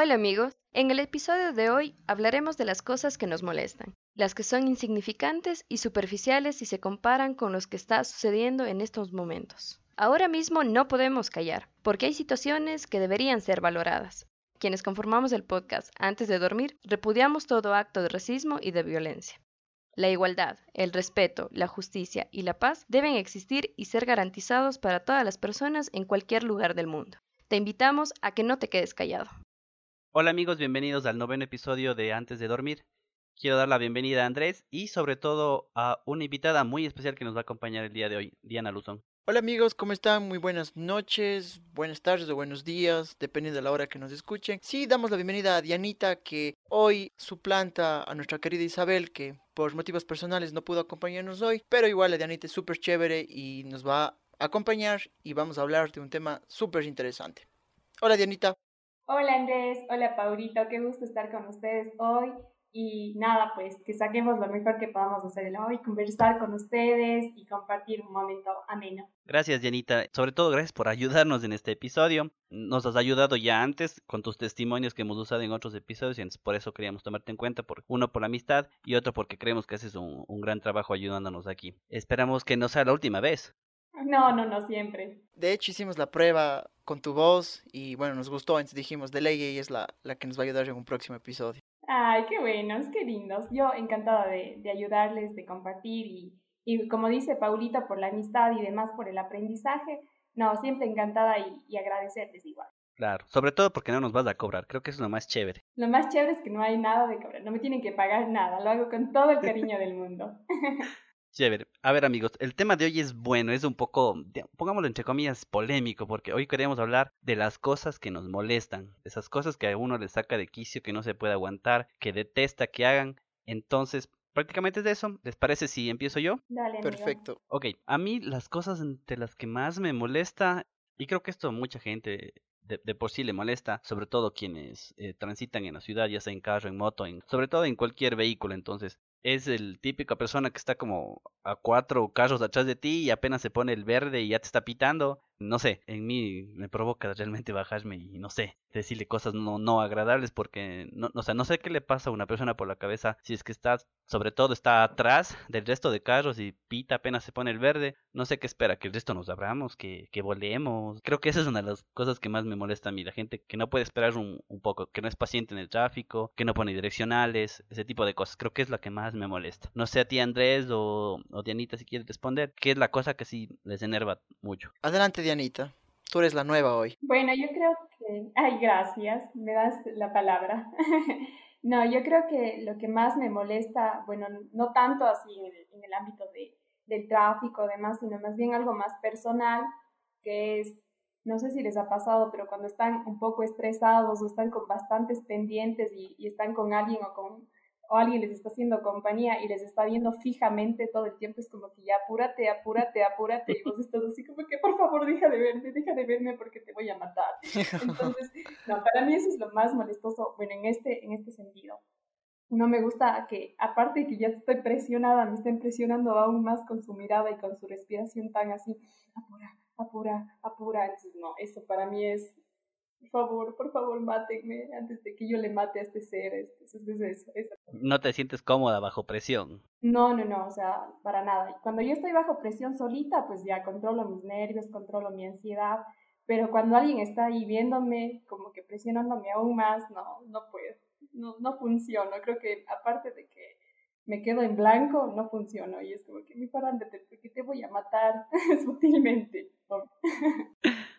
Hola amigos, en el episodio de hoy hablaremos de las cosas que nos molestan, las que son insignificantes y superficiales si se comparan con lo que está sucediendo en estos momentos. Ahora mismo no podemos callar, porque hay situaciones que deberían ser valoradas. Quienes conformamos el podcast antes de dormir, repudiamos todo acto de racismo y de violencia. La igualdad, el respeto, la justicia y la paz deben existir y ser garantizados para todas las personas en cualquier lugar del mundo. Te invitamos a que no te quedes callado. Hola amigos, bienvenidos al noveno episodio de Antes de Dormir. Quiero dar la bienvenida a Andrés y sobre todo a una invitada muy especial que nos va a acompañar el día de hoy, Diana Luzón. Hola amigos, ¿cómo están? Muy buenas noches, buenas tardes o buenos días, dependiendo de la hora que nos escuchen. Sí, damos la bienvenida a Dianita, que hoy suplanta a nuestra querida Isabel, que por motivos personales no pudo acompañarnos hoy, pero igual la Dianita es súper chévere y nos va a acompañar y vamos a hablar de un tema súper interesante. Hola Dianita. Hola Andrés, hola Paulito, qué gusto estar con ustedes hoy. Y nada, pues que saquemos lo mejor que podamos hacer hoy, conversar con ustedes y compartir un momento ameno. Gracias, Janita. Sobre todo, gracias por ayudarnos en este episodio. Nos has ayudado ya antes con tus testimonios que hemos usado en otros episodios y por eso queríamos tomarte en cuenta. Por, uno, por la amistad y otro, porque creemos que haces un gran trabajo ayudándonos aquí. Esperamos que no sea la última vez. No, no, no siempre. De hecho, hicimos la prueba con tu voz y bueno, nos gustó, entonces dijimos, de ley ella es la, la que nos va a ayudar en un próximo episodio. Ay, qué buenos, qué lindos. Yo encantada de, de ayudarles, de compartir y, y, como dice Paulita, por la amistad y demás, por el aprendizaje. No, siempre encantada y, y agradecerles igual. Claro, sobre todo porque no nos vas a cobrar, creo que eso es lo más chévere. Lo más chévere es que no hay nada de cobrar, no me tienen que pagar nada, lo hago con todo el cariño del mundo. Chévere. A ver amigos, el tema de hoy es bueno, es un poco, pongámoslo entre comillas, polémico, porque hoy queremos hablar de las cosas que nos molestan, de esas cosas que a uno le saca de quicio, que no se puede aguantar, que detesta que hagan. Entonces, prácticamente es de eso. ¿Les parece si empiezo yo? Dale, Perfecto. Ok, a mí las cosas entre las que más me molesta, y creo que esto mucha gente de, de, por sí le molesta, sobre todo quienes eh, transitan en la ciudad, ya sea en carro, en moto, en, sobre todo en cualquier vehículo. Entonces, es el típica persona que está como a cuatro carros atrás de ti y apenas se pone el verde y ya te está pitando. No sé, en mí me provoca realmente bajarme y no sé, decirle cosas no, no agradables porque no, o sea, no sé qué le pasa a una persona por la cabeza si es que está, sobre todo está atrás del resto de carros y pita apenas se pone el verde. No sé qué espera, que el resto nos abramos, que, que volemos. Creo que esa es una de las cosas que más me molesta a mí, la gente que no puede esperar un, poco, que no es paciente en el tráfico, que no pone direccionales, ese tipo de cosas. Creo que es la que más me molesta. No sé a ti Andrés o, o Dianita si quieres responder, ¿qué es la cosa que sí les enerva mucho? Adelante Dianita, tú eres la nueva hoy. Bueno, yo creo que... Ay, gracias, me das la palabra. no, yo creo que lo que más me molesta, bueno, no tanto así en el, ámbito de, del tráfico, demás, sino más bien algo más personal, que es no sé si les ha pasado, pero cuando están un poco estresados o están con bastantes pendientes y, están con alguien o con o alguien les está haciendo compañía y les está viendo fijamente todo el tiempo, es como que ya apúrate, apúrate, apúrate, y vos estás así como que por favor deja de verme, deja de verme porque te voy a matar. Entonces, no, para mí eso es lo más molestoso, bueno, en este, en este sentido. No me gusta que, aparte de que ya estoy presionada, me estén presionando aún más con su mirada y con su respiración tan así, apura, apura, apura. Entonces, no, eso para mí es por favor, por favor, mátenme antes de que yo le mate a este ser. Entonces, es eso, eso. ¿No te sientes cómoda bajo presión? No, no, no, o sea, para nada. Cuando yo estoy bajo presión solita, pues ya controlo mis nervios, controlo mi ansiedad, pero cuando alguien está ahí viéndome, como que presionándome aún más, no, no puedo, no, no funciona. Creo que aparte de que me quedo en blanco, no funciono. Y es como que, mi parándete, porque te voy a matar sutilmente.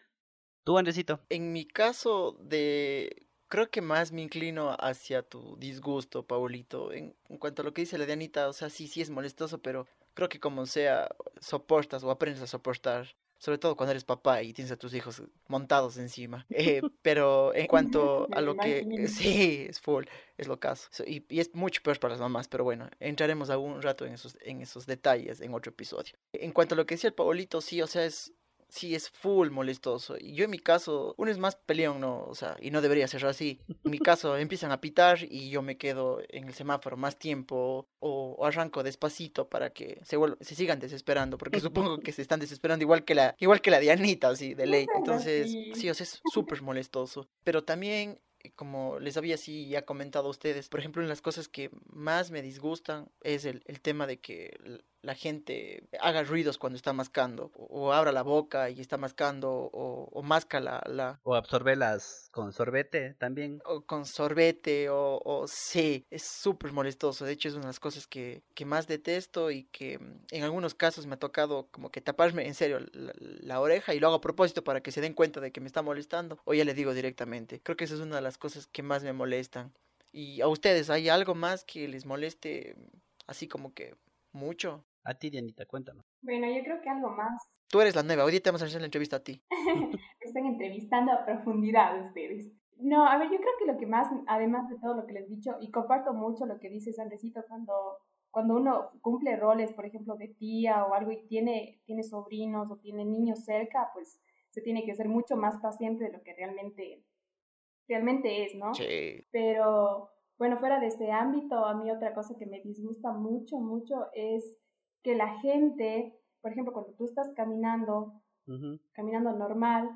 ¿Tú, Andresito? En mi caso de... Creo que más me inclino hacia tu disgusto, Paulito. En, en, cuanto a lo que dice la Dianita, o sea, sí, sí es molestoso, pero creo que como sea, soportas o aprendes a soportar. Sobre todo cuando eres papá y tienes a tus hijos montados encima. Eh, pero en cuanto a lo que... Sí, es full, es lo caso. Y, y, es mucho peor para las mamás, pero bueno, entraremos algún rato en esos, en esos detalles en otro episodio. En cuanto a lo que decía el Paulito, sí, o sea, es sí es full molestoso. Y yo en mi caso, uno es más peleón, ¿no? O sea, y no debería ser así. En mi caso, empiezan a pitar y yo me quedo en el semáforo más tiempo o, o arranco despacito para que se, se sigan desesperando, porque supongo que se están desesperando igual que la, igual que la Dianita, así, de ley. Entonces, sí, o sea, es súper molestoso. Pero también como les había así ya comentado a ustedes, por ejemplo, en las cosas que más me disgustan es el, el tema de que la gente haga ruidos cuando está mascando, o, abra la boca y está mascando, o, o masca la, la... O absorbelas con sorbete también. O con sorbete, o, o sí, es súper molestoso. De hecho, es una de las cosas que, que, más detesto y que mm, en algunos casos me ha tocado como que taparme en serio la, la, oreja y lo hago a propósito para que se den cuenta de que me está molestando, o ya le digo directamente. Creo que esa es una de las cosas que más me molestan. Y a ustedes, ¿hay algo más que les moleste así como que mucho? A ti, Dianita, cuéntanos. Bueno, yo creo que algo más. Tú eres la nueva, hoy día te vamos a hacer la entrevista a ti. Están entrevistando a profundidad ustedes. No, a ver, yo creo que lo que más, además de todo lo que les he dicho, y comparto mucho lo que dice Sandrecito cuando, cuando uno cumple roles, por ejemplo, de tía o algo y tiene, tiene sobrinos o tiene niños cerca, pues se tiene que ser mucho más paciente de lo que realmente, realmente es, ¿no? Sí. Pero, bueno, fuera de ese ámbito, a mí otra cosa que me disgusta mucho, mucho es que la gente, por ejemplo, cuando tú estás caminando, caminando normal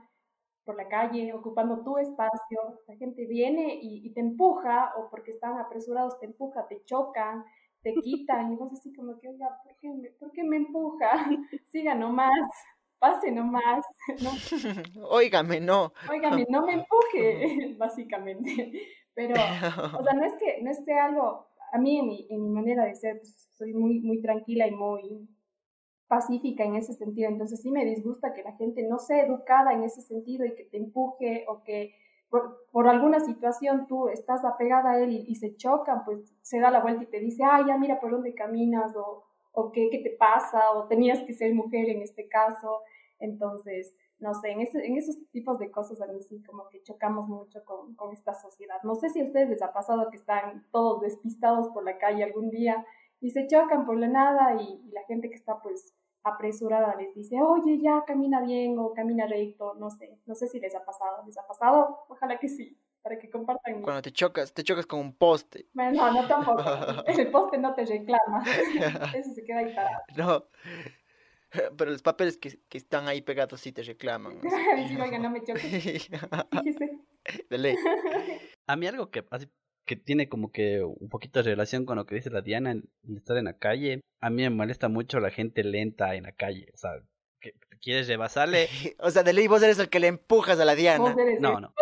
por la calle, ocupando tu espacio, la gente viene y, y, te empuja, o porque están apresurados te empuja, te chocan, te quitan, y vos así como que, oiga, ¿por qué me, ¿por qué me empuja? Siga nomás, pase nomás. No. Óigame, no. Óigame, no me empuje, básicamente. Pero, o sea, no es que, no es que algo, a mí en mi, en mi manera de ser, pues, soy muy, muy tranquila y muy pacífica en ese sentido. Entonces sí me disgusta que la gente no sea educada en ese sentido y que te empuje o que por, por alguna situación tú estás apegada a él y, se chocan, pues se da la vuelta y te dice, ah, ya mira por dónde caminas o, o qué, qué te pasa o tenías que ser mujer en este caso. Entonces, no sé, en, ese, en esos tipos de cosas a mí sí como que chocamos mucho con, con esta sociedad. No sé si a ustedes les ha pasado que están todos despistados por la calle algún día y se chocan por la nada y, y, la gente que está pues apresurada les dice, oye, ya camina bien o camina recto, no sé, no sé si les ha pasado, ¿les ha pasado? Ojalá que sí, para que compartan. Cuando te chocas, te chocas con un poste. Bueno, no, no tampoco, el poste no te reclama, eso se queda ahí parado. No, pero los papeles que, que están ahí pegados sí te reclaman. sí, oiga, no me choques. De ley. A mí algo que así que tiene como que un poquito de relación con lo que dice la Diana en, en estar en la calle. A mí me molesta mucho la gente lenta en la calle, o sea, quieres rebasarle. o sea, de ley vos eres el que le empujas a la Diana. No, no.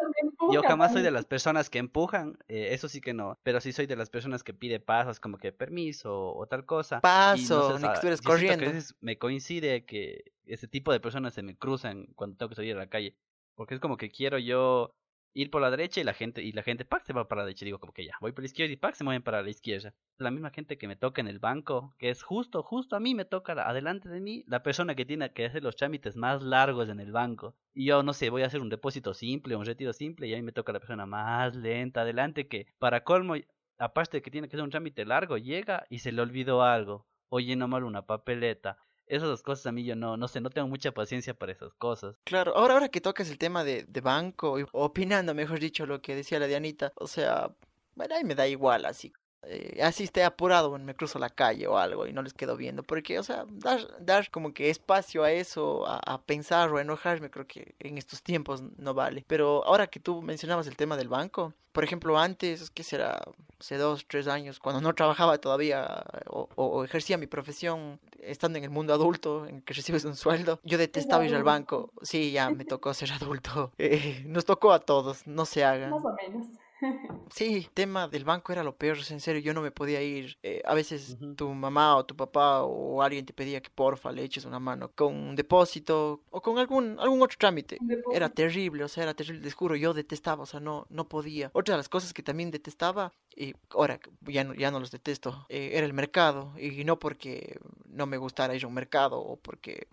Yo jamás soy de las personas que empujan, eh, eso sí que no, pero sí soy de las personas que pide pasos, como que permiso o tal cosa. Paso, no sé, ni que estuvieras corriendo. Que a veces me coincide que ese tipo de personas se me cruzan cuando tengo que salir a la calle, porque es como que quiero yo ir por la derecha y la gente, y la gente, pack, se va para la derecha. Digo, como que ya, voy por la izquierda y pack, se mueven para la izquierda. La misma gente que me toca en el banco, que es justo, justo a mí me toca adelante de mí, la persona que tiene que hacer los trámites más largos en el banco. Y yo, no sé, voy a hacer un depósito simple, un retiro simple, y a mí me toca la persona más lenta adelante, que para colmo, aparte de que tiene que hacer un trámite largo, llega y se le olvidó algo, o lleno mal una papeleta esas dos cosas a mí yo no, no sé, no tengo mucha paciencia para esas cosas. Claro, ahora, ahora que tocas el tema de, de banco, opinando, mejor dicho, lo que decía la Dianita, o sea, bueno, ahí me da igual, así. Eh, así esté apurado, me cruzo la calle o algo y no les quedo viendo, porque, o sea, dar, dar como que espacio a eso, a, a pensar o a enojarme, creo que en estos tiempos no vale. Pero ahora que tú mencionabas el tema del banco, por ejemplo, antes, que será? Hace dos, tres años, cuando no trabajaba todavía o, o, ejercía mi profesión estando en el mundo adulto, en que recibes un sueldo, yo detestaba ir al banco. Sí, ya me tocó ser adulto. Eh, nos tocó a todos, no se haga. Más o menos. Sí, tema del banco era lo peor, en serio, yo no me podía ir. Eh, a veces uh -huh. tu mamá o tu papá o alguien te pedía que porfa le eches una mano con un depósito o con algún algún otro trámite. Era terrible, o sea, era terrible, les juro, yo detestaba, o sea, no no podía. Otra de las cosas que también detestaba y ahora ya no, ya no los detesto, eh, era el mercado y no porque no me gustara ir a un mercado o porque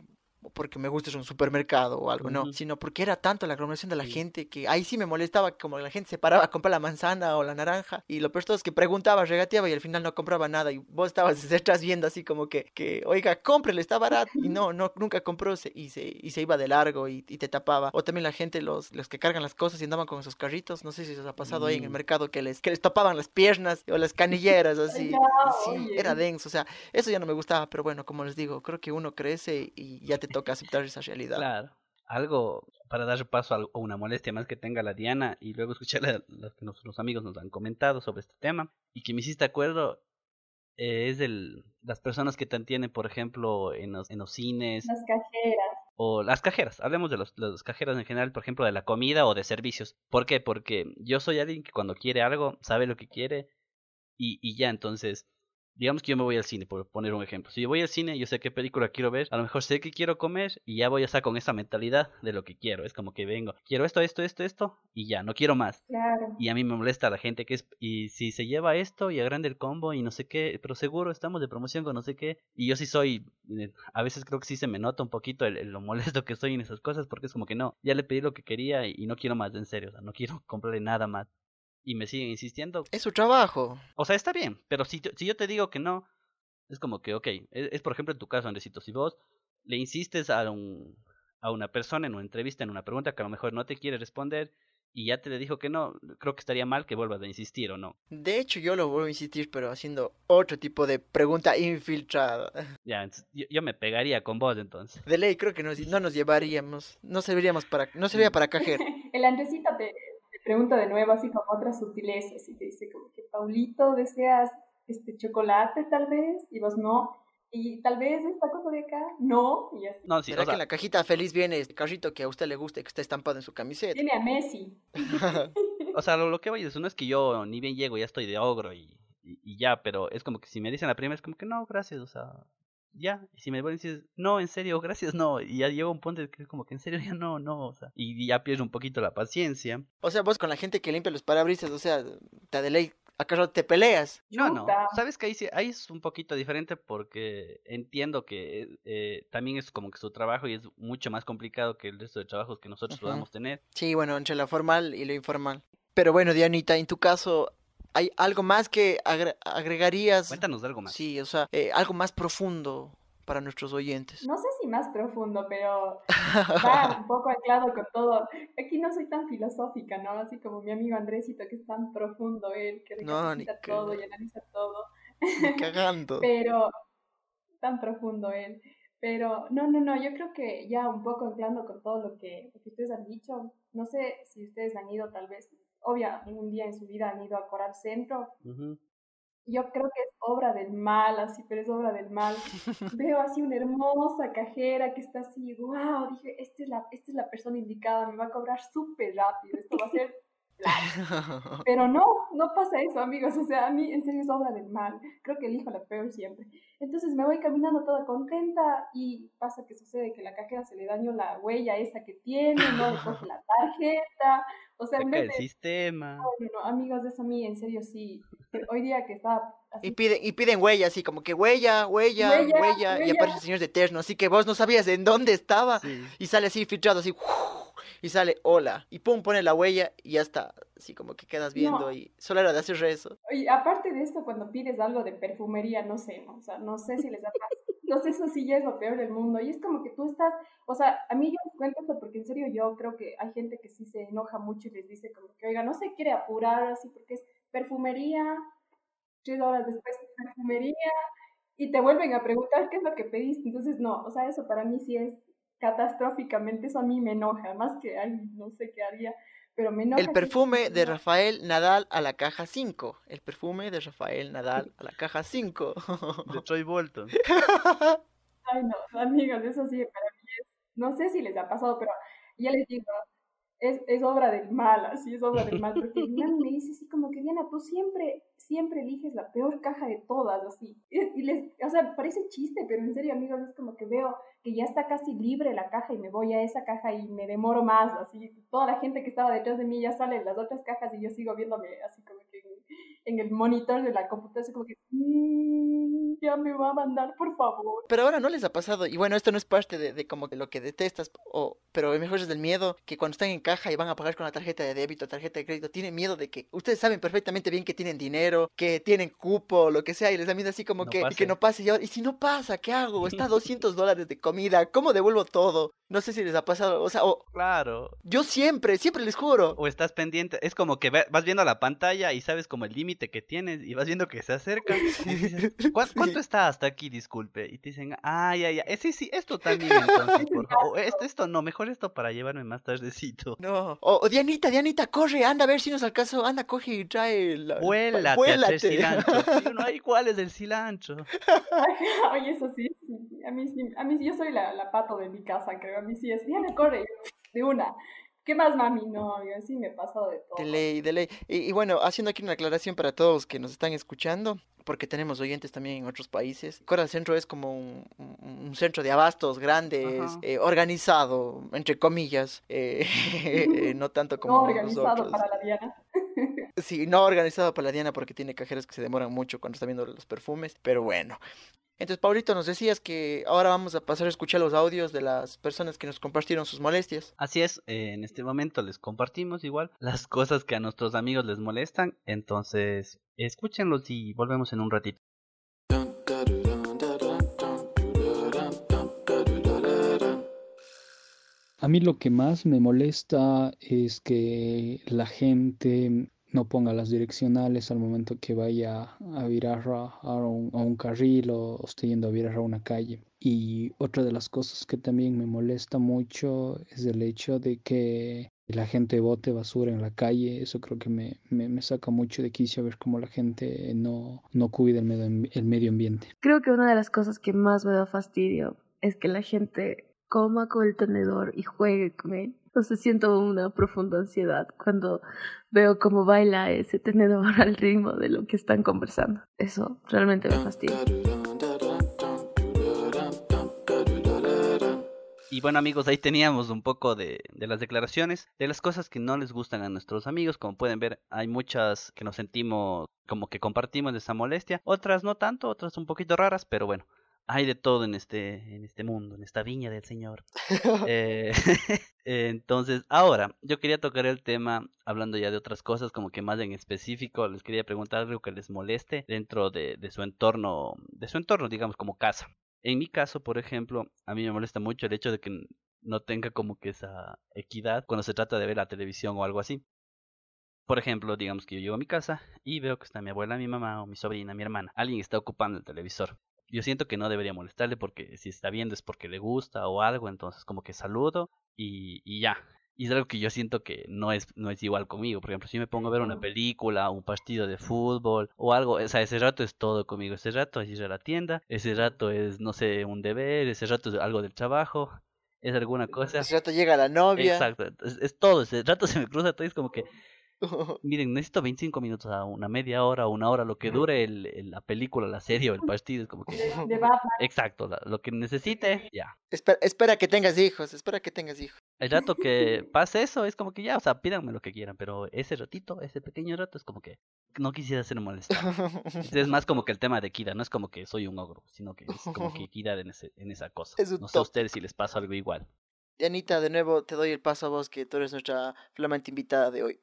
porque me gusta un supermercado o algo, uh -huh. no, sino porque era tanto la aglomeración de la sí. gente que ahí sí me molestaba como la gente se paraba a comprar la manzana o la naranja y lo peor todo es que preguntaba, regateaba y al final no compraba nada y vos estabas detrás viendo así como que, que oiga, cómprele, está barato y no, no, nunca compró se, y, se, y se iba de largo y, y, te tapaba. O también la gente, los, los que cargan las cosas y andaban con esos carritos, no sé si se ha pasado ahí en el mercado que les, que les tapaban las piernas o las canilleras así. no, sí, era denso, o sea, eso ya no me gustaba, pero bueno, como les digo, creo que uno crece y ya te toca aceptar esa realidad. Claro. Algo para dar paso a una molestia más que tenga la Diana y luego escuchar lo que nuestros amigos nos han comentado sobre este tema y que me hiciste acuerdo eh, es el, las personas que te tienen, por ejemplo, en los, en los cines. Las cajeras. O las cajeras, hablemos de los, las cajeras en general, por ejemplo, de la comida o de servicios. ¿Por qué? Porque yo soy alguien que cuando quiere algo, sabe lo que quiere y, y ya, entonces digamos que yo me voy al cine, por poner un ejemplo. Si yo voy al cine, yo sé qué película quiero ver, a lo mejor sé qué quiero comer y ya voy a estar con esa mentalidad de lo que quiero. Es como que vengo, quiero esto, esto, esto, esto y ya, no quiero más. Claro. Y a mí me molesta la gente que es, y si se lleva esto y agranda el combo y no sé qué, pero seguro estamos de promoción con no sé qué. Y yo sí soy, eh, a veces creo que sí se me nota un poquito el, lo molesto que estoy en esas cosas porque es como que no, ya le pedí lo que quería y, y no quiero más, en serio, o sea, no quiero comprarle nada más. Y me siguen insistiendo. Es su trabajo. O sea, está bien, pero si, si yo te digo que no, es como que, ok, es, es, por ejemplo en tu caso, Andresito, si vos le insistes a, un, a una persona en una entrevista, en una pregunta que a lo mejor no te quiere responder y ya te le dijo que no, creo que estaría mal que vuelvas a insistir o no. De hecho, yo lo vuelvo a insistir, pero haciendo otro tipo de pregunta infiltrada. Ya, yo, yo me pegaría con vos entonces. De ley, creo que nos, no nos llevaríamos, no serviríamos para, no serviría para cajero. El Andresito te, te pregunta de nuevo así como otras sutilezas y te dice como que Paulito, ¿deseas este chocolate tal vez, y vos no, y tal vez esta cosa de acá, no, y así. No, sí, ¿Será o sea, que en la cajita feliz viene este carrito que a usted le gusta y que está estampado en su camiseta? Tiene a Messi. o sea, lo, lo que voy a decir no es que yo ni bien llego, ya estoy de ogro y, y, y ya, pero es como que si me dicen la primera, es como que no, gracias, o sea, ya, y si me dices, no, en serio, gracias, no, y ya llega un punto que es como que en serio, ya no, no, o sea, y ya pierdo un poquito la paciencia. O sea, vos con la gente que limpia los parabrisas, o sea, te de ley, ¿acaso te peleas? No, no, sabes que ahí, sí- ahí es un poquito diferente porque entiendo que eh, también es como que su trabajo y es mucho más complicado que el resto de trabajos que nosotros Ujú. podamos tener. Sí, bueno, entre lo formal y lo informal. Pero bueno, Dianita, en tu caso, ¿hay algo más que agre- agregarías? Cuéntanos de algo más. Sí, o sea, eh, algo más profundo para nuestros oyentes. No sé si más profundo, pero va un poco anclado con todo. Aquí no soy tan filosófica, ¿no? Así como mi amigo Andresito, que es tan profundo él, que No, que- todo y analiza todo. Ni cagando. Pero, tan profundo él. Pero, no, no, no, yo creo que ya un poco anclando con todo lo que, lo que ustedes han dicho, no sé si ustedes han ido tal vez, obvia, algún día en su vida han ido a Coral Centro, Ujú. yo creo que es obra del mal, así, pero es obra del mal. Veo así una hermosa cajera que está así, wow, dije, esta es la, esta es la persona indicada, me va a cobrar súper rápido, esto va a ser. Pero no, no pasa eso, amigos. O sea, a mí en serio es obra del mal. Creo que elijo la peor siempre. Entonces me voy caminando toda contenta y pasa que sucede que la cajera se le dañó la huella esa que tiene, no le coge la tarjeta. O sea, en vez el de... sistema. No, no, amigos, eso a mí en serio sí. Hoy día que estaba así Y piden, y piden huella, así como que huella, huella, huella, Huella, y aparece el señor de Eterno, así que vos no sabías en dónde estaba, Sí. y sale así filtrado, así, y sale hola, y pum, pone la huella, y ya está, así como que quedas viendo, No. y solo era de hacer rezo. Y aparte de esto, cuando pides algo de perfumería, no sé, ¿no? O sea, no sé si les pasado. No sé, eso sí ya es lo peor del mundo. Y es como que tú estás, o sea, a mí yo les cuento esto porque en serio yo creo que hay gente que sí se enoja mucho y les dice como que, oiga, no se quiere apurar así porque es perfumería, tres horas después perfumería, y te vuelven a preguntar qué es lo que pediste. Entonces, no, o sea, eso para mí sí es catastróficamente, eso a mí me enoja, más que, ay, no sé qué haría, pero me enoja. El que- perfume de. Rafael Nadal a la caja 5, el perfume de Rafael Nadal a la caja 5. De Troy Bolton. Ay, no, amigos, eso sí, para mí es, no sé si les ha pasado, pero ya les digo, es, es obra del mal, así es obra del mal, porque Diana me dice así como que, Diana, tú siempre, siempre eliges la peor caja de todas, así, y, les, o sea, parece chiste, pero en serio, amigos, es como que veo que ya está casi libre la caja y me voy a esa caja y me demoro más, así, toda la gente que estaba detrás de mí ya sale en las otras cajas y yo sigo viéndome así como que en, el monitor de la computadora, así como que, "Mm, ya me va a mandar, por favor. Pero ahora no les ha pasado, y bueno, esto no es parte de, de como que lo que detestas, o, pero mejor es del miedo, que cuando están en caja y van a pagar con la tarjeta de débito, tarjeta de crédito, tienen miedo de que ustedes saben perfectamente bien que tienen dinero, que tienen cupo, lo que sea, y les da miedo así como No que, que no pase, y, ahora- y si no pasa, ¿qué hago? Está a 200 dólares de comida, ¿cómo devuelvo todo? No sé si les ha pasado, o sea, o- Claro. yo siempre, siempre les juro. O estás pendiente, es como que vas viendo la pantalla y sabes como el límite que tienes y vas viendo que se acerca. y dices, "¿Cuán- ¿Cuánto ¿cuánto está hasta aquí? Disculpe. Y te dicen, ah, ya, ya. Sí, sí, esto también entonces, por favor. Esto, esto no, mejor esto para llevarme más tardecito. No. O, Dianita, Dianita, corre, anda a ver si nos alcanza. Anda, coge y trae la. Vuélate, Vuélate. cilantro. no hay cuál es el cilantro. Oye, eso sí, sí. A mí sí, a mí sí, yo soy la, la pato de mi casa, creo. A mí sí es, Diana, corre, de una. ¿Qué más, mami? No, yo sí me he pasado de todo. De ley, de ley. Y, bueno, haciendo aquí una aclaración para todos que nos están escuchando, porque tenemos oyentes también en otros países. Coral Centro es como un, centro de abastos grandes, eh, organizado, entre comillas, eh, no tanto como. No organizado para la Diana. Sí, no organizado para la Diana porque tiene cajeros que se demoran mucho cuando está viendo los perfumes, pero bueno. Entonces, Paulito, nos decías que ahora vamos a pasar a escuchar los audios de las personas que nos compartieron sus molestias. Así es, eh, en este momento les compartimos igual las cosas que a nuestros amigos les molestan. Entonces, escúchenlos y volvemos en un ratito. A mí lo que más me molesta es que la gente no ponga las direccionales al momento que vaya a virar a, un, carril o esté yendo a virar a una calle. Y otra de las cosas que también me molesta mucho es el hecho de que la gente bote basura en la calle. Eso creo que me, me, saca mucho de quicio ver cómo la gente no, no cuida el medio, el medio ambiente. Creo que una de las cosas que más me da fastidio es que la gente coma con el tenedor y juegue con él. Entonces siento una profunda ansiedad cuando veo cómo baila ese tenedor al ritmo de lo que están conversando. Eso realmente me fastidia. Y bueno amigos, ahí teníamos un poco de, de, las declaraciones, de las cosas que no les gustan a nuestros amigos. Como pueden ver, hay muchas que nos sentimos como que compartimos de esa molestia, otras no tanto, otras un poquito raras, pero bueno, hay de todo en este, en este mundo, en esta viña del Señor. Eh, entonces, ahora, yo quería tocar el tema, hablando ya de otras cosas, como que más en específico, les quería preguntar algo que les moleste dentro de, de su entorno, de su entorno, digamos, como casa. En mi caso, por ejemplo, a mí me molesta mucho el hecho de que no tenga como que esa equidad cuando se trata de ver la televisión o algo así. Por ejemplo, digamos que yo llego a mi casa y veo que está mi abuela, mi mamá o mi sobrina, mi hermana. Alguien está ocupando el televisor yo siento que no debería molestarle porque si está viendo es porque le gusta o algo, entonces como que saludo y, y ya. Y es algo que yo siento que no es, no es igual conmigo. Por ejemplo, si me pongo a ver una película, un partido de fútbol o algo, o sea, ese rato es todo conmigo. Ese rato es ir a la tienda, ese rato es, no sé, un deber, ese rato es algo del trabajo, es alguna cosa. Ese rato llega la novia. Exacto, es, es todo, ese rato se me cruza todo, es como que Miren, necesito 25 minutos a una media hora, una hora, lo que dure el, la película, la serie o el partido. Es como que. Exacto, lo que necesite, ya. Espera, espera que tengas hijos, espera que tengas hijos. El rato que pase eso es como que ya, o sea, pídanme lo que quieran, pero ese ratito, ese pequeño rato es como que no quisiera ser molesto. es más como que el tema de equidad, no es como que soy un ogro, sino que es como que equidad en, ese, en esa cosa. no sé a ustedes si les pasa algo igual. Anita, de nuevo te doy el paso a vos, que tú eres nuestra flamante invitada de hoy.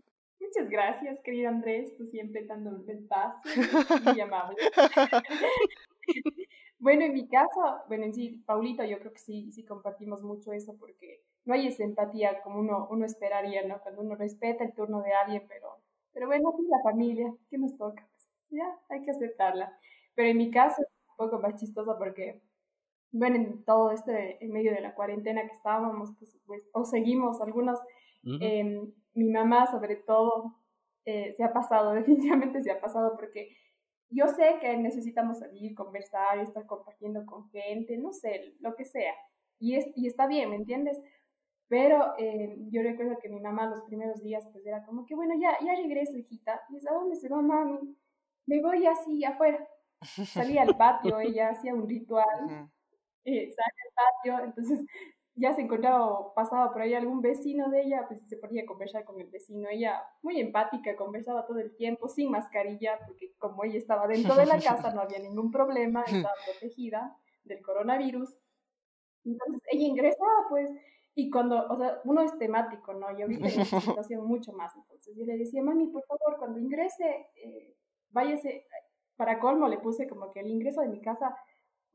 Muchas gracias, querido Andrés, tú siempre el paso, muy amable. bueno, en mi caso, bueno, en sí, Paulito, yo creo que sí, sí compartimos mucho eso porque no hay esa empatía como uno, uno esperaría, ¿no? Cuando uno respeta el turno de alguien, pero, pero bueno, es la familia, ¿qué nos toca? Pues, ya, hay que aceptarla. Pero en mi caso es un poco más chistoso porque, bueno, en todo este, en medio de la cuarentena que estábamos, pues, pues o seguimos algunos, mi mamá sobre todo eh, se ha pasado, definitivamente se ha pasado porque yo sé que necesitamos salir, conversar, estar compartiendo con gente, no sé, lo que sea. Y, es, y está bien, ¿me entiendes? Pero eh, yo recuerdo que mi mamá los primeros días pues era como que, bueno, ya, ya regreso, hijita. Y es, ¿a dónde se va mami? Me voy así afuera. Salía al patio, ella hacía un ritual, eh, salía al patio, entonces ya se encontraba o pasaba por ahí algún vecino de ella, pues se ponía a conversar con el vecino. Ella, muy empática, conversaba todo el tiempo, sin mascarilla, porque como ella estaba dentro de la casa, no había ningún problema, estaba protegida del coronavirus. Entonces ella ingresaba, pues, y cuando, o sea, uno es temático, ¿no? Y ahorita en esta situación mucho más. Entonces yo le decía, mami, por favor, cuando ingrese, eh, váyase, para colmo le puse como que el ingreso de mi casa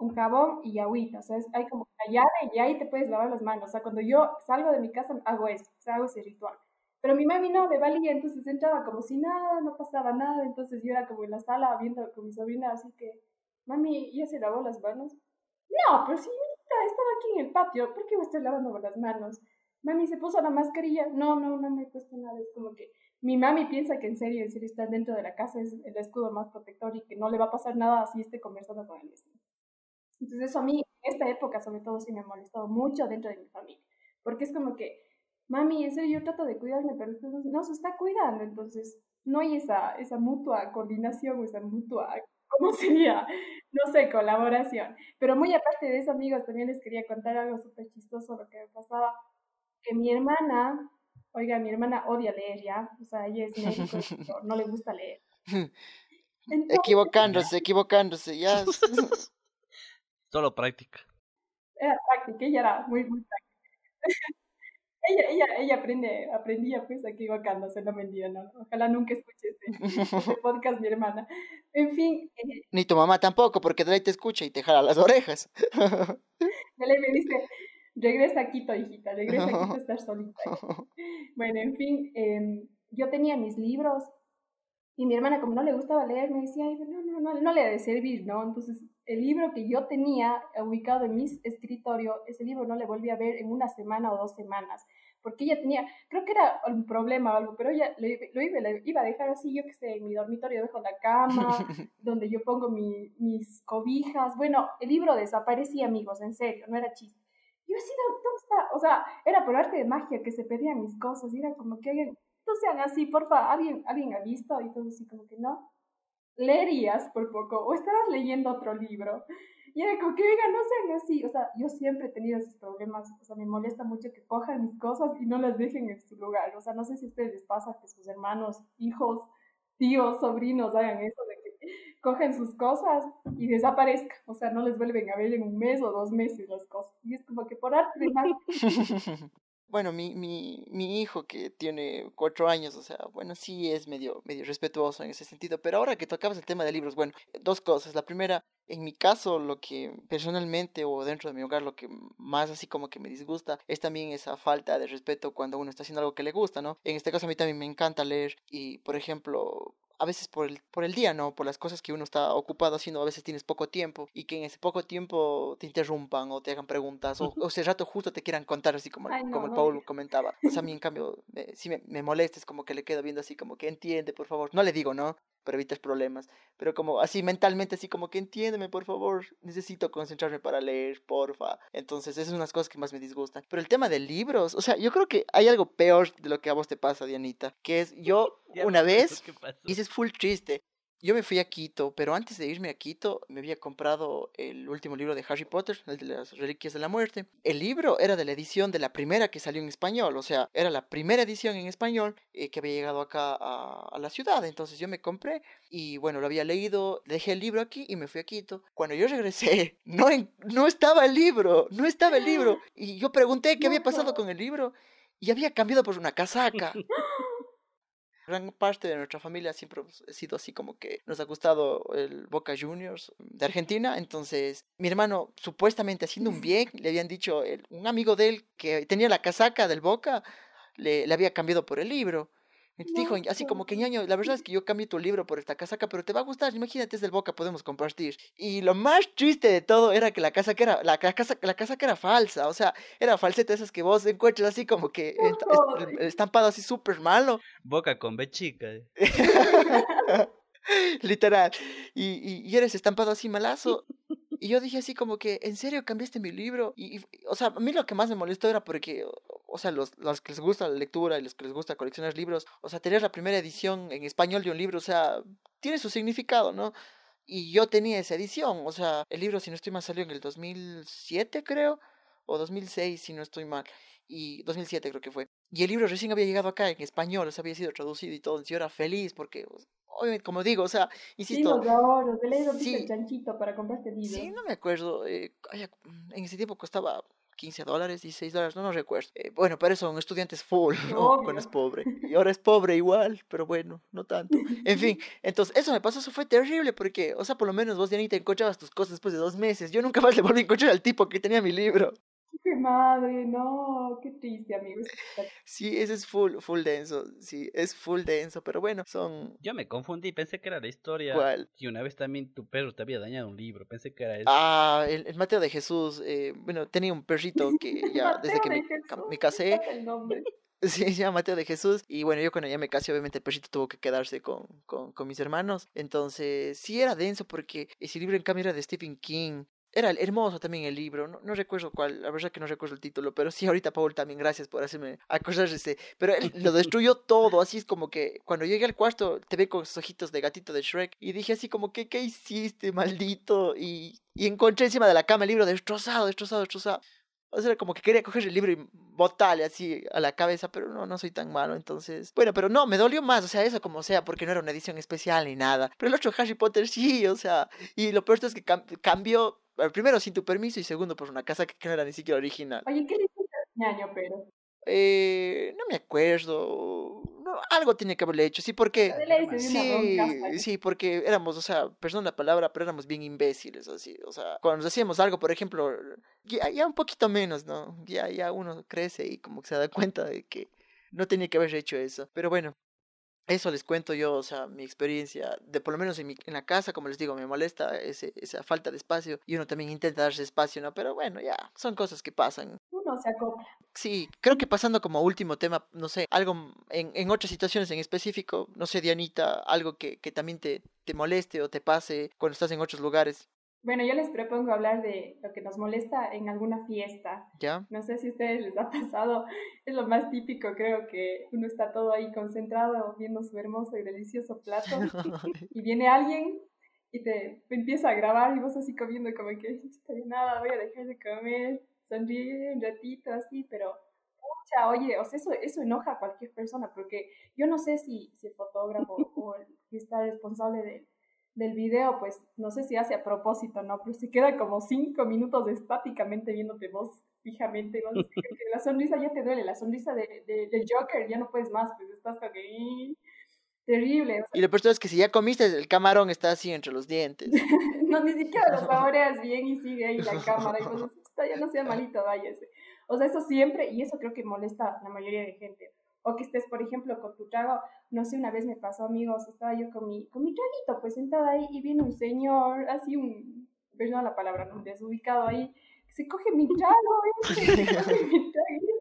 un jabón y agüita, o sea, hay como una llave y ahí te puedes lavar las manos, o sea, cuando yo salgo de mi casa hago eso, hago ese ritual. Pero mi mami no, le valía, entonces entraba como si nada, no pasaba nada, entonces yo era como en la sala viendo con mi sobrina, así que, mami, ¿ya se lavó las manos? No, pero sí, estaba aquí en el patio, ¿por qué me estoy lavando las manos? Mami, ¿se puso la mascarilla? No, no, no me he puesto nada, es como que mi mami piensa que en serio, en serio dentro de la casa, es el escudo más protector y que no le va a pasar nada si esté conversando con él. Entonces eso a mí, en esta época sobre todo, sí me ha molestado mucho dentro de mi familia, porque es como que, mami, en serio yo trato de cuidarme, pero usted no, se está cuidando, entonces no hay esa, esa mutua coordinación o esa mutua, ¿cómo sería? No sé, colaboración. Pero muy aparte de eso, amigos, también les quería contar algo súper chistoso, lo que me pasaba, que mi hermana, oiga, mi hermana odia leer ya, o sea, ella es médico, no le gusta leer. equivocándose, equivocándose, ya. Solo práctica. Era práctica, ella era muy, muy práctica. ella, ella, ella aprende, aprendía pues equivocándose, no mentira, no. Ojalá nunca escuche este, este podcast mi hermana. En fin. Eh, Ni tu mamá tampoco, porque de ahí te escucha y te jala las orejas. de ley me dice, regresa a Quito, hijita, regresa a Quito a estar solita. Bueno, en fin, eh, yo tenía mis libros y mi hermana, como no le gustaba leer, me decía, Ay, no, no, no, no le ha de servir, ¿no? Entonces, el libro que yo tenía ubicado en mi escritorio, ese libro no le volví a ver en una semana o dos semanas, porque ella tenía, creo que era un problema o algo, pero ella lo, iba, a dejar así, yo que sé, en mi dormitorio dejo la cama, donde yo pongo mi, mis cobijas. Bueno, el libro desaparecía, amigos, en serio, no era chiste. Yo así, ¿dónde está? O sea, era por arte de magia que se pedían mis cosas, y era como que alguien no sean así, porfa, ¿alguien, alguien ha visto? Y todo así como que no. Leerías por poco o estarás leyendo otro libro. Y era como que, oiga, no sean así. O sea, yo siempre he tenido esos problemas. O sea, me molesta mucho que cojan mis cosas y no las dejen en su lugar. O sea, no sé si a ustedes les pasa que sus hermanos, hijos, tíos, sobrinos hagan eso de que cogen sus cosas y desaparezcan. O sea, no les vuelven a ver en un mes o dos meses las cosas. Y es como que por arte de bueno, mi, mi, mi hijo que tiene cuatro años, o sea, bueno, sí es medio, medio respetuoso en ese sentido, pero ahora que tocabas el tema de libros, bueno, dos cosas. La primera, en mi caso, lo que personalmente o dentro de mi hogar, lo que más así como que me disgusta es también esa falta de respeto cuando uno está haciendo algo que le gusta, ¿no? En este caso a mí también me encanta leer y, por ejemplo, a veces por el, por el día, ¿no? Por las cosas que uno está ocupado haciendo, a veces tienes poco tiempo y que en ese poco tiempo te interrumpan o te hagan preguntas o, o ese rato justo te quieran contar así como, como el Paul comentaba. O sea, a mí en cambio, si me, me molesta, es como que le quedo viendo así como que entiende, por favor. No le digo, ¿no? Pero evitas problemas. Pero como así mentalmente, así como que entiéndeme, por favor. Necesito concentrarme para leer, porfa. Entonces, esas son unas cosas que más me disgustan. Pero el tema de libros, o sea, yo creo que hay algo peor de lo que a vos te pasa, Dianita. Que es, yo una vez, y es full triste, yo me fui a Quito, pero antes de irme a Quito me había comprado el último libro de Harry Potter, el de las Reliquias de la Muerte. El libro era de la edición de la primera que salió en español, o sea, era la primera edición en español eh, que había llegado acá a, la ciudad. Entonces yo me compré y bueno, lo había leído, dejé el libro aquí y me fui a Quito. Cuando yo regresé, no, no estaba el libro, no estaba el libro. Y yo pregunté qué había pasado con el libro y había cambiado por una casaca. Gran parte de nuestra familia siempre ha sido así como que nos ha gustado el Boca Juniors de Argentina. Entonces, mi hermano, supuestamente haciendo un bien, le habían dicho, un amigo de él que tenía la casaca del Boca, le, le había cambiado por el libro dijo, así como que ñaño, la verdad es que yo cambié tu libro por esta casaca, pero te va a gustar, imagínate, es del Boca, podemos compartir. Y lo más triste de todo era que la casaca era, la, casa, la casaca era falsa, o sea, era falseta esas que vos encuentras así como que estampado así súper malo. Boca con B chica. Literal. Y, y, eres estampado así malazo. Y yo dije así como que, ¿en serio cambiaste mi libro? Y, o sea, a mí lo que más me molestó era porque, o sea, los, los que les gusta la lectura y los que les gusta coleccionar libros, o sea, tener la primera edición en español de un libro, o sea, tiene su significado, ¿no? Y yo tenía esa edición, o sea, el libro, si no estoy mal, salió en el 2007, creo, o 2006, si no estoy mal, y 2007 creo que fue. Y el libro recién había llegado acá en español, o sea, había sido traducido y todo, entonces yo era feliz porque como digo, o sea, insisto. Sí, el chanchito para comprarte libros. Sí, no me acuerdo. Eh, en ese tiempo costaba 15 dólares, 16 dólares, no, no recuerdo. Eh, bueno, pero eso, un estudiante es full, ¿no? Cuando es pobre. Y ahora es pobre igual, pero bueno, no tanto. En fin, entonces, eso me pasó, eso fue terrible, porque, o sea, por lo menos vos, Dianita, encontrabas tus cosas después de dos meses. Yo nunca más le volví a encontrar al tipo que tenía mi libro. Qué madre, no, qué triste, amigos. Sí, ese es full, full denso, sí, es full denso, pero bueno, son... Yo me confundí, pensé que era la historia. ¿Cuál? Que una vez también tu perro te había dañado un libro, pensé que era eso. Ah, el, el Mateo de Jesús, eh, bueno, tenía un perrito que ya desde que me, ca- me casé, El nombre. Sí, se llama Mateo de Jesús. Y bueno, yo cuando ya me casé, obviamente el perrito tuvo que quedarse con, con, con mis hermanos. Entonces, sí era denso porque ese libro en cambio era de Stephen King. Era hermoso también el libro, no, no recuerdo cuál, la verdad que no recuerdo el título, pero sí, ahorita Paul también, gracias por hacerme acordar de este. Pero él lo destruyó todo, así es como que cuando llegué al cuarto te ve con sus ojitos de gatito de Shrek y dije así como que, ¿qué hiciste, maldito? Y, y encontré encima de la cama el libro destrozado, destrozado, destrozado. O sea, como que quería coger el libro y botarle así a la cabeza, pero no, no soy tan malo, entonces... Bueno, pero no, me dolió más, o sea, eso como sea, porque no era una edición especial ni nada. Pero el otro Harry Potter sí, o sea, y lo peor es que cam- cambió, primero sin tu permiso y segundo por una casa que no era ni siquiera original. Oye, ¿qué le hiciste al ñaño, pero? Eh, no me acuerdo, algo tenía que haberle hecho, sí, porque... Sí, roncaza. sí, porque éramos, o sea, perdón la palabra, pero éramos bien imbéciles, así, o sea, cuando nos hacíamos algo, por ejemplo, ya, ya un poquito menos, ¿no? Ya, ya uno crece y como que se da cuenta de que no tenía que haber hecho eso, pero bueno. Eso les cuento yo, o sea, mi experiencia, de por lo menos en, mi, en la casa, como les digo, me molesta ese, esa falta de espacio y uno también intenta darse espacio, ¿no? Pero bueno, ya, son cosas que pasan. Uno se acopla. Sí, creo que pasando como último tema, no sé, algo en, en otras situaciones en específico, no sé, Dianita, algo que, que también te, te moleste o te pase cuando estás en otros lugares, Bueno, yo les propongo hablar de lo que nos molesta en alguna fiesta. ¿ya? No sé si a ustedes les ha pasado, es lo más típico, creo que uno está todo ahí concentrado viendo su hermoso y delicioso plato y viene alguien y te empieza a grabar y vos así comiendo como que "Chuta, de nada, voy a dejar de comer, sonríe un ratito así, pero pucha, oye, o sea, eso, eso enoja a cualquier persona porque yo no sé si, si el fotógrafo o el que está responsable de, del video, pues no sé si hace a propósito, ¿no? Pero se queda como cinco minutos estáticamente viéndote vos fijamente. vos la sonrisa ya te duele, la sonrisa de, Joker ya no puedes más, pues estás como que... Terrible, o sea, Y lo peor es que si ya comiste, el camarón está así entre los dientes. no, ni siquiera lo saboreas bien y sigue ahí la cámara y "Chuta, ya no sea malito, váyase. O sea, eso siempre, y eso creo que molesta a la mayoría de gente. O que estés, por ejemplo, con tu trago, no sé, una vez me pasó, amigos, estaba yo con mi, con mi traguito, pues sentada ahí, y viene un señor, así un, perdón la palabra, ¿no? desubicado ahí, que se coge mi trago, ¿viste? Se coge mi trago.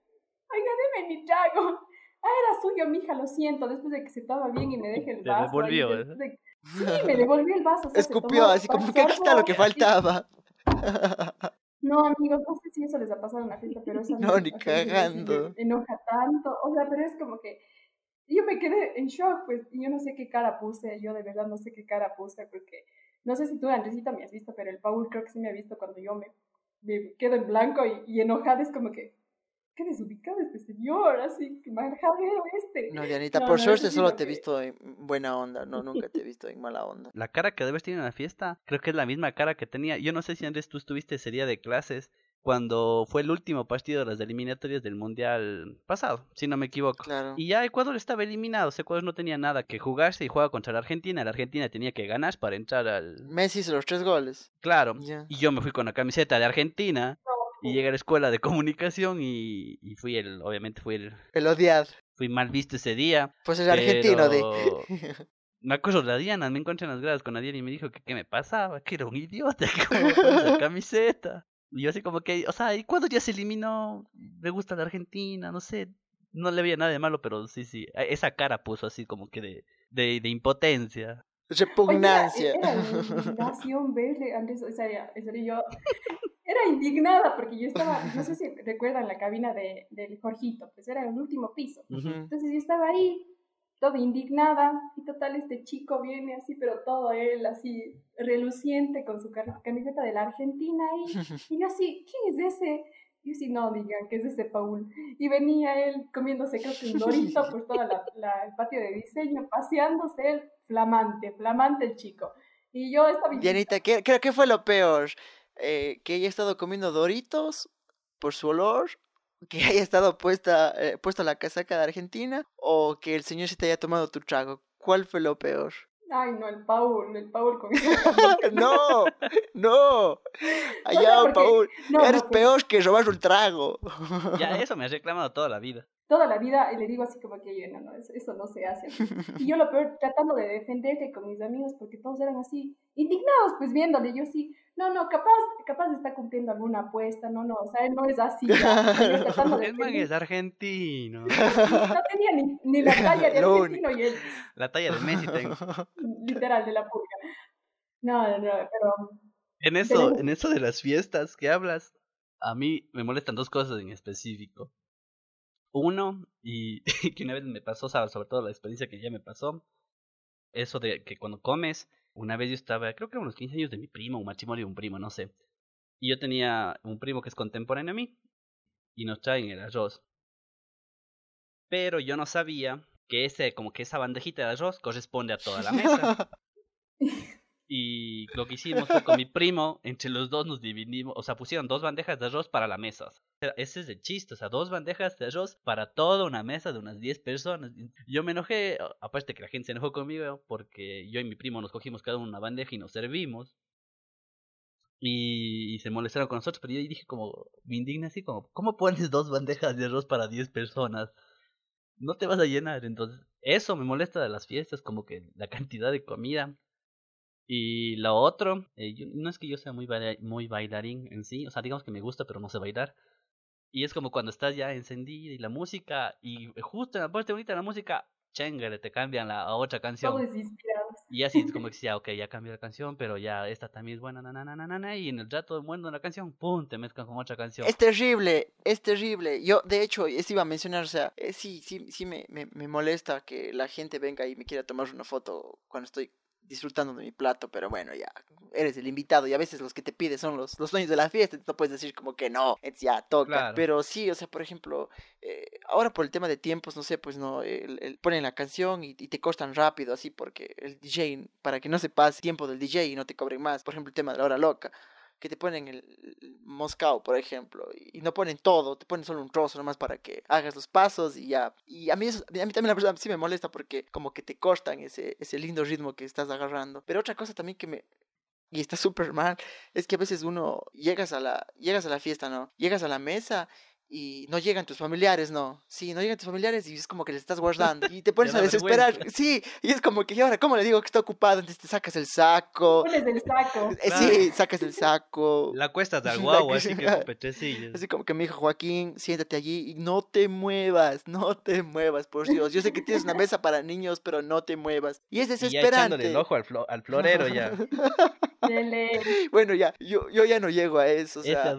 Oiga, deme mi trago. Ah, era suyo, mija, lo siento, después de que se toma bien y me deje el vaso. ahí, devolvió, ¿eh? de- Sí, me devolvió el vaso. o sea, se Escupió así como que aquí está lo que faltaba. No, amigos, no sé si eso les ha pasado en la fiesta, pero eso No, ni cagando. me enoja tanto. O sea, pero es como que yo me quedé en shock, pues, y yo no sé qué cara puse, yo de verdad no sé qué cara puse, porque no sé si tú, Andresita, me has visto, pero el Paul creo que sí me ha visto cuando yo me, me quedo en blanco y, y enojada, es como que, qué desubicado este señor, así, que este. No, Dianita, No, por no, suerte solo lo te he visto en buena onda, no, nunca te he visto en mala onda. La cara que debes tener en la fiesta, creo que es la misma cara que tenía. Yo no sé si Andrés tú estuviste ese día de clases cuando fue el último partido de las eliminatorias del mundial pasado, si no me equivoco. Claro. Y ya Ecuador estaba eliminado, o sea, Ecuador no tenía nada que jugarse y jugaba contra la Argentina. La Argentina tenía que ganar para entrar al. Messi hizo los tres goles. Claro. Ya. Y yo me fui con la camiseta de Argentina y llegué a la escuela de comunicación y, y fui el, obviamente fui el, El odiado. fui mal visto ese día. Pues es argentino de. Me acuerdo de la Diana, me encontré en las gradas con la Diana y me dijo que qué me pasaba, que era un idiota, que me esa camiseta. Y yo así como que, o sea, ¿y cuando ya se eliminó? Me gusta la Argentina, no sé, no le veía nada de malo, pero sí, sí, esa cara puso así como que de, de, de impotencia. Oye, era- Repugnancia. Era, indignación verle, antes, o sea, yo era indignada porque yo estaba, no sé si recuerdan la cabina de, del Jorgito, pues era el último piso. Ujú. Entonces yo estaba ahí, toda indignada, y total este chico viene así, pero todo él así reluciente con su camiseta de la Argentina ahí, y yo así, ¿quién es ese? Y yo así, no digan que es ese Paul. Y venía él comiéndose creo que un dorito por todo la, la- el patio de diseño, paseándose él, flamante, flamante el chico. Y yo estaba Dianita, ¿qué, creo que fue lo peor? Eh, que haya estado comiendo doritos por su olor, que haya estado puesta, eh, puesta la casaca de Argentina, o que el señor se te haya tomado tu trago. ¿Cuál fue lo peor? Ay, no, el Paul, el Paul con No, no. Allá, Paul. Eres peor que robar un trago. Ya, eso me ha reclamado toda la vida toda la vida le digo así como que no, no, eso, no se hace. Y yo lo peor, tratando de defenderte con mis amigos, porque todos eran así, indignados, pues viéndole, yo sí, no, no, capaz, capaz está cumpliendo alguna apuesta, no, no, o sea, él no es así. el man es argentino. No tenía ni, la talla de argentino y él. La talla de Messi tengo. Literal, de la pulga. No, no, no, pero... En eso, en eso de las fiestas que hablas, a mí me molestan dos cosas en específico. Uno, y que una vez me pasó, sobre todo la experiencia que ya me pasó, eso de que cuando comes, una vez yo estaba, creo que eran unos 15 años de mi primo, un matrimonio de un primo, no sé. Y yo tenía un primo que es contemporáneo a mí, y nos traen el arroz. Pero yo no sabía que ese, como que esa bandejita de arroz corresponde a toda la mesa. Y lo que hicimos fue con mi primo, entre los dos nos dividimos, o sea, pusieron dos bandejas de arroz para la mesa. Ese es el chiste, o sea, dos bandejas de arroz para toda una mesa de unas 10 personas. Yo me enojé, aparte que la gente se enojó conmigo, porque yo y mi primo nos cogimos cada uno una bandeja y nos servimos. Y, se molestaron con nosotros, pero yo dije como, me indigna así como, ¿cómo pones dos bandejas de arroz para 10 personas? No te vas a llenar, entonces eso me molesta de las fiestas, como que la cantidad de comida y lo otro, eh, no es que yo sea muy, muy bailarín en sí, o sea, digamos que me gusta, pero no sé bailar. Y es como cuando estás ya encendido y la música, y justo en la parte bonita de la música, chengere, te cambian la, a otra canción. Y así es como que ya, ok, ya cambió la canción, pero ya esta también es buena, na, na, na, na, y en el rato mundo de la canción, pum, te mezclan con otra canción. Es terrible, es terrible. Yo, de hecho, eso iba a mencionar, o sea, eh, sí, sí, sí me, me, me molesta que la gente venga y me quiera tomar una foto cuando estoy disfrutando de mi plato, pero bueno, ya, eres el invitado y a veces los que te piden son los, los dueños de la fiesta, no puedes decir como que no, ya toca, pero sí, o sea, por ejemplo, eh, ahora por el tema de tiempos, no sé, pues no, el, ponen la canción y, te cortan rápido, así, porque el DJ, para que no se pase tiempo del DJ y no te cobren más, por ejemplo, el tema de la hora loca, que te ponen el, Moscow, por ejemplo, y, no ponen todo, te ponen solo un trozo nomás para que hagas los pasos y ya. Y a mí, eso, a mí también la verdad sí me molesta porque como que te cortan ese, ese lindo ritmo que estás agarrando. Pero otra cosa también que me, y está súper mal, es que a veces uno llegas a la llegas a la fiesta, ¿no? Llegas a la mesa y no llegan tus familiares, no. Sí, no llegan tus familiares y es como que les estás guardando y te pones a desesperar. Sí, y es como que, ¿y ahora cómo le digo que está ocupado? Entonces te sacas el saco. Pones el saco. Eh, sí, sacas el saco. La cuesta al guau, así que Así como que me dijo Joaquín, siéntate allí y no te muevas, no te muevas, por Dios. Yo sé que tienes una mesa para niños, pero no te muevas. Y es desesperante. Y ya echándole el ojo al, al florero ya. bueno, ya, yo, yo ya no llego a eso. O sea,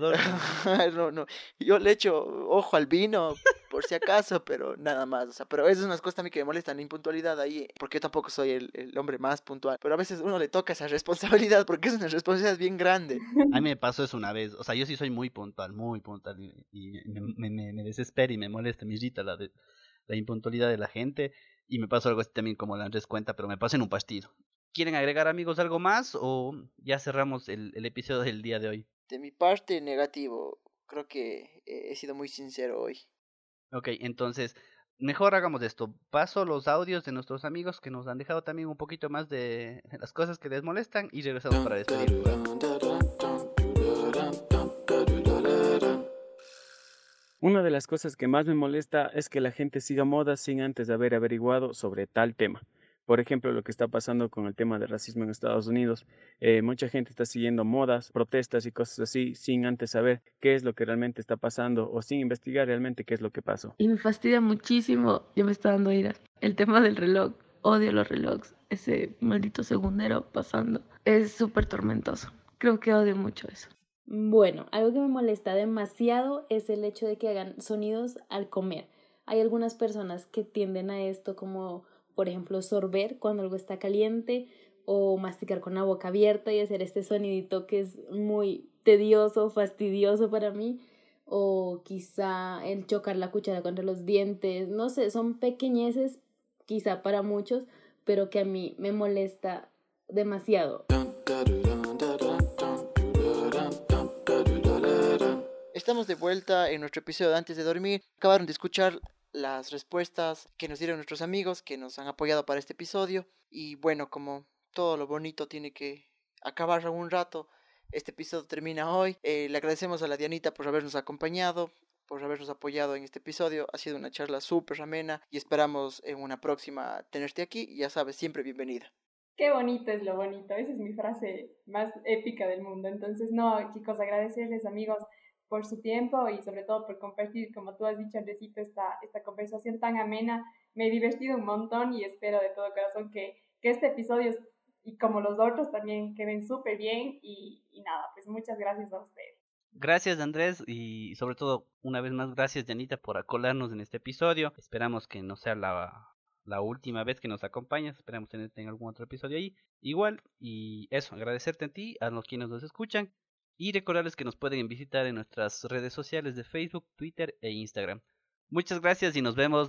no, no. Yo le echo ojo al vino, por si acaso, pero nada más. O sea, pero eso es una cosa también que me molestan, la impuntualidad ahí, porque yo tampoco soy el, el, hombre más puntual. Pero a veces uno le toca esa responsabilidad, porque es una responsabilidad bien grande. A mí me pasó eso una vez. O sea, yo sí soy muy puntual, muy puntual. Y, me, me, me, desespera y me molesta, me irrita la, de, la impuntualidad de la gente. Y me pasó algo así también como la Andrés cuenta, pero me pasa en un partido. ¿Quieren agregar amigos algo más o ya cerramos el, el episodio del día de hoy? De mi parte, negativo creo que he sido muy sincero hoy. Ok, entonces, mejor hagamos esto. Paso los audios de nuestros amigos que nos han dejado también un poquito más de las cosas que les molestan y regresamos para despedir. Una de las cosas que más me molesta es que la gente siga modas sin antes haber averiguado sobre tal tema. Por ejemplo, lo que está pasando con el tema del racismo en Estados Unidos. Eh, mucha gente está siguiendo modas, protestas y cosas así sin antes saber qué es lo que realmente está pasando o sin investigar realmente qué es lo que pasó. Y me fastidia muchísimo, ya me está dando ira, el tema del reloj. Odio los relojes, ese maldito segundero pasando. Es súper tormentoso. Creo que odio mucho eso. Bueno, algo que me molesta demasiado es el hecho de que hagan sonidos al comer. Hay algunas personas que tienden a esto como por ejemplo, sorber cuando algo está caliente o masticar con la boca abierta y hacer este sonidito que es muy tedioso, fastidioso para mí, o quizá el chocar la cuchara contra los dientes, no sé, son pequeñeces quizá para muchos, pero que a mí me molesta demasiado. Estamos de vuelta en nuestro episodio de Antes de Dormir. Acabaron de escuchar las respuestas que nos dieron nuestros amigos que nos han apoyado para este episodio. Y bueno, como todo lo bonito tiene que acabar algún rato, este episodio termina hoy. Eh, le agradecemos a la Dianita por habernos acompañado, por habernos apoyado en este episodio. Ha sido una charla súper amena y esperamos en una próxima tenerte aquí. Ya sabes, siempre bienvenida. Qué bonito es lo bonito. Esa es mi frase más épica del mundo. Entonces, no, chicos, agradecerles, amigos, por su tiempo y sobre todo por compartir, como tú has dicho, Andresito, esta, esta conversación tan amena. Me he divertido un montón y espero de todo corazón que, que este episodio y como los otros también queden súper bien y, y nada, pues muchas gracias a ustedes. Gracias Andrés y sobre todo una vez más gracias Janita por acolarnos en este episodio. Esperamos que no sea la, la última vez que nos acompañas. Esperamos tenerte en algún otro episodio ahí. Igual y eso, agradecerte a ti, a los quienes nos escuchan y recordarles que nos pueden visitar en nuestras redes sociales de Facebook, Twitter e Instagram. Muchas gracias y nos vemos